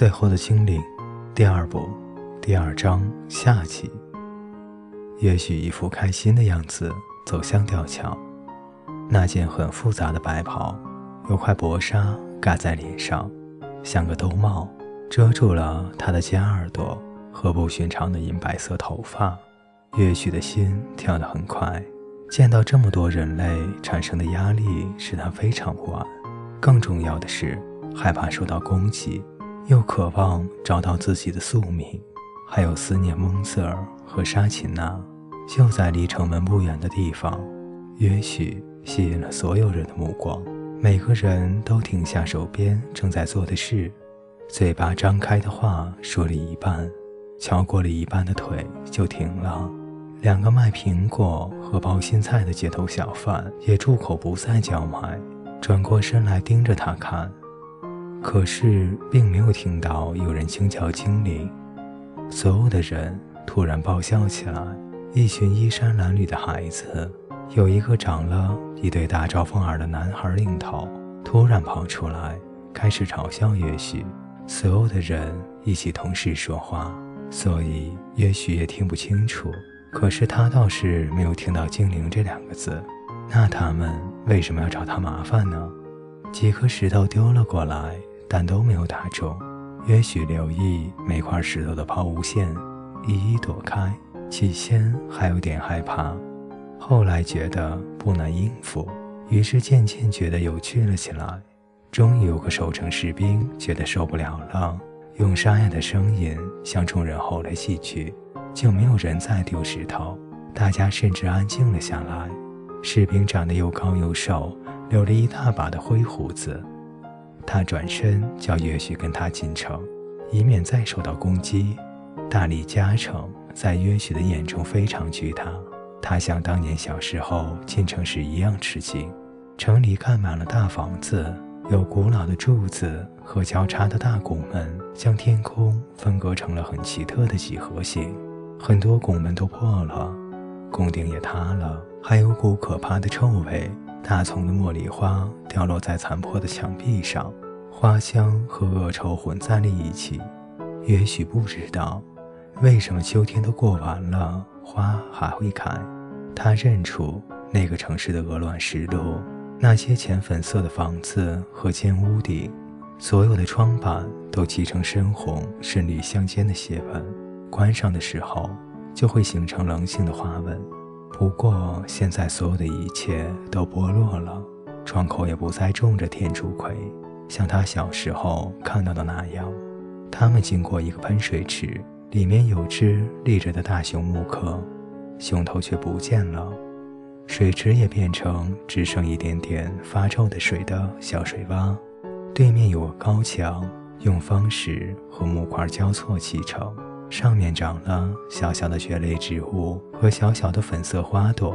最后的精灵，第二部，第二章下集。也许一副开心的样子走向吊桥，那件很复杂的白袍，有块薄纱盖在脸上，像个兜帽，遮住了他的尖耳朵和不寻常的银白色头发。也许的心跳得很快，见到这么多人类产生的压力使他非常不安，更重要的是害怕受到攻击，又渴望找到自己的宿命，还有思念蒙瑟尔和沙琴娜。就在离城门不远的地方，约许吸引了所有人的目光。每个人都停下手边正在做的事，嘴巴张开的话说了一半，敲过了一半的腿就停了。两个卖苹果和包心菜的街头小贩也住口不再叫卖，转过身来盯着他看。可是并没有听到有人轻叫“精灵”，所有的人突然爆笑起来。一群衣衫褴褛的孩子，有一个长了一对大招风耳的男孩领头，突然跑出来，开始嘲笑约许。所有的人一起同时说话，所以约许也听不清楚。可是他倒是没有听到“精灵”这两个字。那他们为什么要找他麻烦呢？几颗石头丢了过来，但都没有打中。约许留意每块石头的抛物线，一一躲开。起先还有点害怕，后来觉得不难应付，于是渐渐觉得有趣了起来。终于有个守城士兵觉得受不了了，用沙哑的声音向众人吼了几句，就没有人再丢石头，大家甚至安静了下来。士兵长得又高又瘦，留了一大把的灰胡子。他转身叫约许跟他进城，以免再受到攻击。大理加城。在约许的眼中非常巨大，他像当年小时候进城时一样吃惊。城里盖满了大房子，有古老的柱子和交叉的大拱门，将天空分割成了很奇特的几何形。很多拱门都破了，拱顶也塌了，还有股可怕的臭味。大丛的茉莉花掉落在残破的墙壁上，花香和恶臭混在了一起。也许不知道。为什么秋天都过完了，花还会开？他认出那个城市的鹅卵石路，那些浅粉色的房子和尖屋顶，所有的窗板都漆成深红、深绿相间的斜纹，关上的时候就会形成棱形的花纹。不过现在所有的一切都剥落了，窗口也不再种着天竺葵，像他小时候看到的那样。他们经过一个喷水池。里面有只立着的大熊木刻，熊头却不见了。水池也变成只剩一点点发臭的水的小水洼。对面有高墙，用方石和木块交错砌成，上面长了小小的蕨类植物和小小的粉色花朵。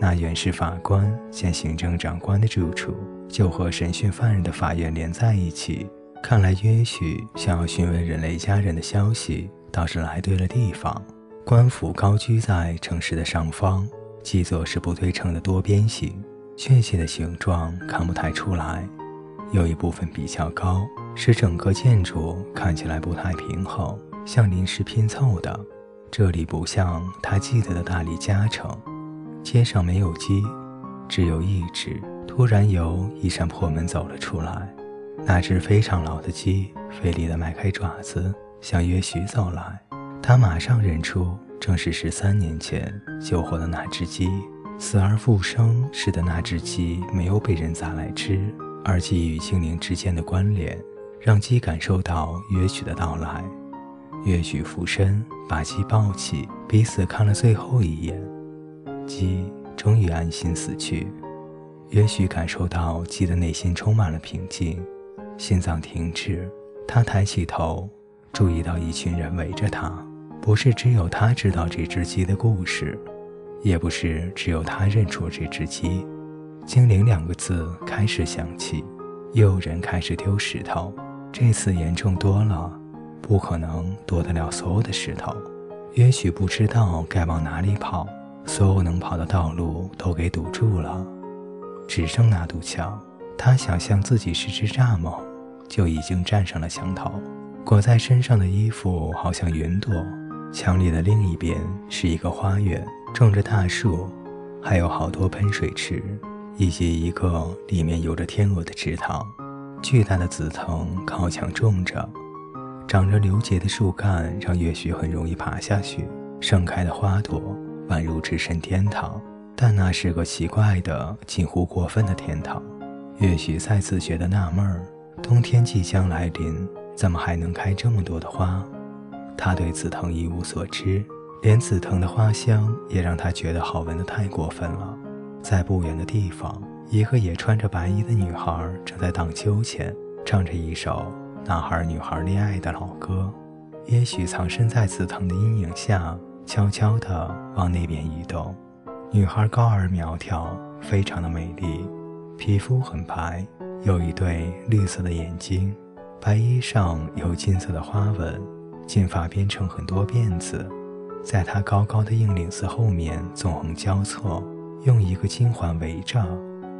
那原是法官兼行政长官的住处，就和审讯犯人的法院连在一起。看来约许想要询问人类家人的消息。倒是来对了地方。官府高居在城市的上方，基座是不对称的多边形，确切的形状看不太出来。有一部分比较高，使整个建筑看起来不太平衡，像临时拼凑的。这里不像他记得的大理加城，街上没有鸡，只有一只。突然由一扇破门走了出来，那只非常老的鸡费力地迈开爪子。向约许走来，他马上认出，正是十三年前救活的那只鸡。死而复生时的那只鸡没有被人砸来吃，而鸡与精灵之间的关联，让鸡感受到约许的到来。约许俯身把鸡抱起，彼此看了最后一眼，鸡终于安心死去。也许感受到鸡的内心充满了平静，心脏停止，他抬起头。注意到一群人围着他，不是只有他知道这只鸡的故事，也不是只有他认出这只鸡。精灵两个字开始响起，又有人开始丢石头，这次严重多了，不可能躲得了所有的石头。也许不知道该往哪里跑，所有能跑的道路都给堵住了，只剩那堵墙。他想象自己是只蚱蜢，就已经站上了墙头。裹在身上的衣服好像云朵。墙里的另一边是一个花园，种着大树，还有好多喷水池，以及一个里面有着天鹅的池塘。巨大的紫藤靠墙种着，长着流结的树干让月许很容易爬下去。盛开的花朵宛如置身天堂，但那是个奇怪的、近乎过分的天堂。月许再次觉得纳闷儿：冬天即将来临，怎么还能开这么多的花？他对紫藤一无所知，连紫藤的花香也让他觉得好闻的太过分了。在不远的地方，一个也穿着白衣的女孩正在荡秋千，唱着一首男孩女孩恋爱的老歌。也许藏身在紫藤的阴影下，悄悄地往那边移动。女孩高而苗条，非常的美丽。皮肤很白，有一对绿色的眼睛，白衣上有金色的花纹，金发编成很多辫子，在她高高的硬领子后面纵横交错，用一个金环围着。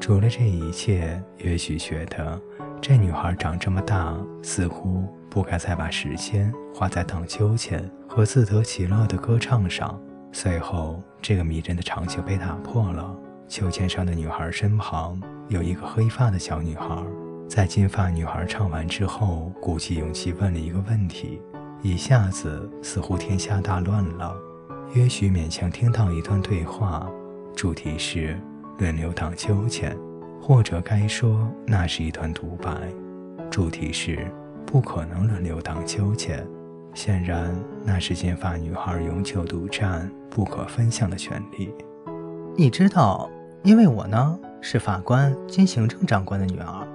除了这一切，也许觉得这女孩长这么大，似乎不该再把时间花在荡秋千和自得其乐的歌唱上。随后，这个迷人的场景被打破了。秋千上的女孩身旁有一个黑发的小女孩，在金发女孩唱完之后，鼓起勇气问了一个问题，一下子似乎天下大乱了。约许勉强听到一段对话，主题是轮流荡秋千，或者该说那是一段独白，主题是不可能轮流荡秋千。显然，那是金发女孩永久独占、不可分享的权利。你知道。因为我呢是法官兼行政长官的女儿，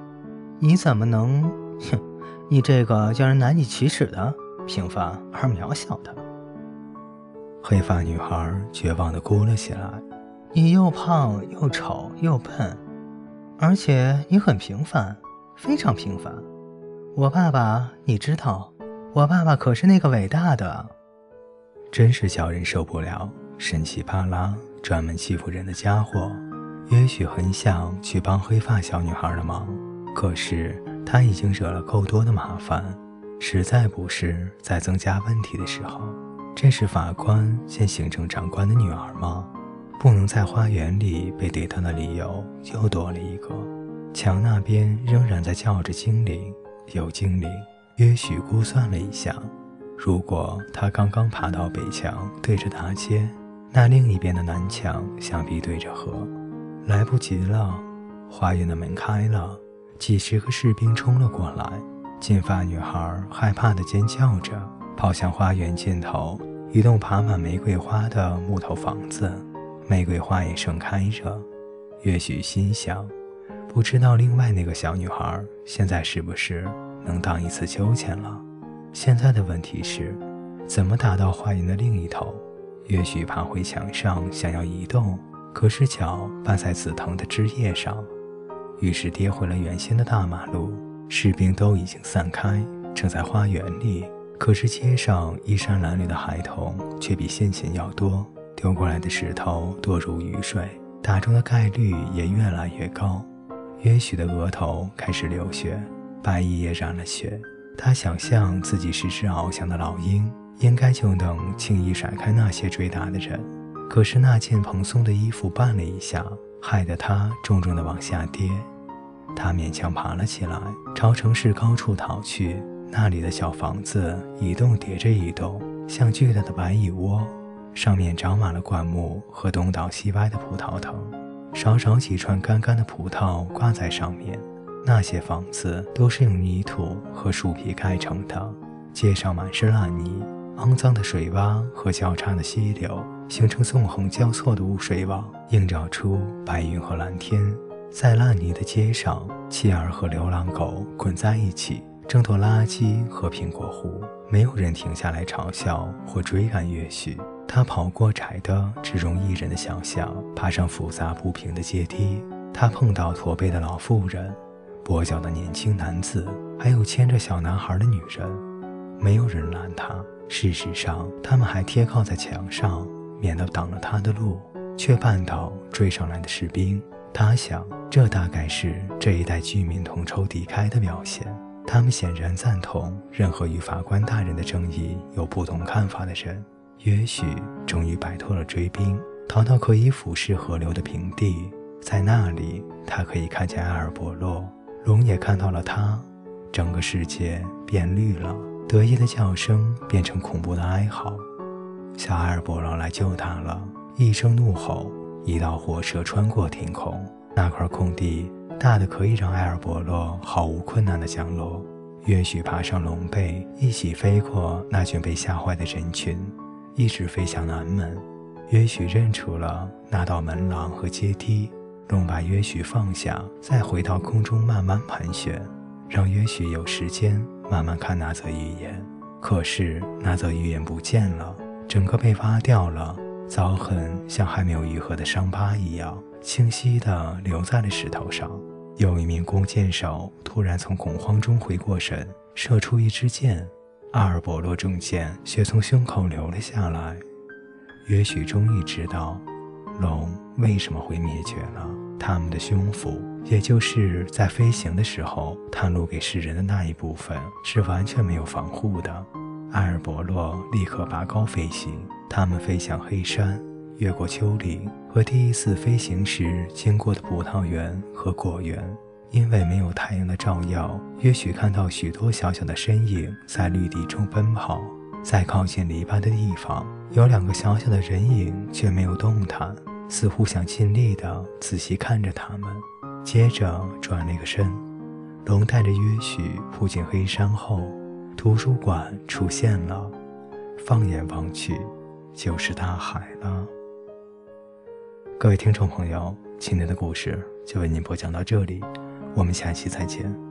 你怎么能？哼，你这个叫人难以启齿的平凡而渺小的黑发女孩绝望地哭了起来。你又胖又丑又笨，而且你很平凡，非常平凡。我爸爸，你知道，我爸爸可是那个伟大的。真是叫人受不了，神气巴拉，专门欺负人的家伙。也许很想去帮黑发小女孩的忙，可是他已经惹了够多的麻烦，实在不是在增加问题的时候。这是法官兼行政长官的女儿吗？不能在花园里被逮到的理由又多了一个。墙那边仍然在叫着精灵，有精灵。也许估算了一下，如果他刚刚爬到北墙对着大街，那另一边的南墙想必对着河。来不及了，花园的门开了，几十个士兵冲了过来。金发女孩害怕地尖叫着，跑向花园尽头一栋爬满玫瑰花的木头房子，玫瑰花也盛开着。也许心想，不知道另外那个小女孩现在是不是能荡一次秋千了。现在的问题是，怎么打到花园的另一头？也许爬回墙上，想要移动。可是脚绊在紫藤的枝叶上，于是跌回了原先的大马路。士兵都已经散开，正在花园里。可是街上衣衫褴褛的孩童却比先前要多，丢过来的石头多如雨水，打中的概率也越来越高。约许的额头开始流血，白衣也染了血。他想象自己是只翱翔的老鹰，应该就能轻易甩开那些追打的人。可是那件蓬松的衣服绊了一下，害得他重重的往下跌。他勉强爬了起来，朝城市高处逃去。那里的小房子一栋叠着一栋，像巨大的白蚁窝，上面长满了灌木和东倒西歪的葡萄藤，少少几串干干的葡萄挂在上面。那些房子都是用泥土和树皮盖成的，街上满是烂泥，肮脏的水洼和交叉的溪流。形成纵横交错的污水网，映照出白云和蓝天。在烂泥的街上，妻儿和流浪狗滚在一起，争夺垃圾和苹果核。没有人停下来嘲笑或追赶月许。他跑过窄的只容一人的小巷，爬上复杂不平的阶梯。他碰到驼背的老妇人、跛脚的年轻男子，还有牵着小男孩的女人。没有人拦他。事实上，他们还贴靠在墙上。免得挡了他的路，却绊倒追上来的士兵。他想，这大概是这一代居民同仇敌忾的表现。他们显然赞同任何与法官大人的正义有不同看法的人。也许终于摆脱了追兵，逃到可以俯视河流的平地，在那里，他可以看见埃尔伯洛。龙也看到了他，整个世界变绿了，得意的叫声变成恐怖的哀嚎。小埃尔伯洛来救他了！一声怒吼，一道火舌穿过天空，那块空地。大的可以让埃尔伯洛毫无困难的降落。也许爬上龙背，一起飞过那群被吓坏的人群，一直飞向南门。约许认出了那道门廊和阶梯。龙把约许放下，再回到空中慢慢盘旋，让约许有时间慢慢看那则预言。可是那则预言不见了，整个被挖掉了，凿痕像还没有愈合的伤疤一样。清晰地留在了石头上。有一名弓箭手突然从恐慌中回过神，射出一支箭。阿尔伯洛中箭，血从胸口流了下来。约许终于知道，龙为什么会灭绝了。他们的胸腹，也就是在飞行的时候探路给世人的那一部分，是完全没有防护的。阿尔伯洛立刻拔高飞行，他们飞向黑山。越过丘陵和第一次飞行时经过的葡萄园和果园，因为没有太阳的照耀，也许看到许多小小的身影在绿地中奔跑。在靠近篱笆的地方，有两个小小的人影，却没有动弹，似乎想尽力地仔细看着他们。接着转了一个身，龙带着约许扑进黑山后，图书馆出现了。放眼望去，就是大海了。各位听众朋友，今天的故事就为您播讲到这里，我们下期再见。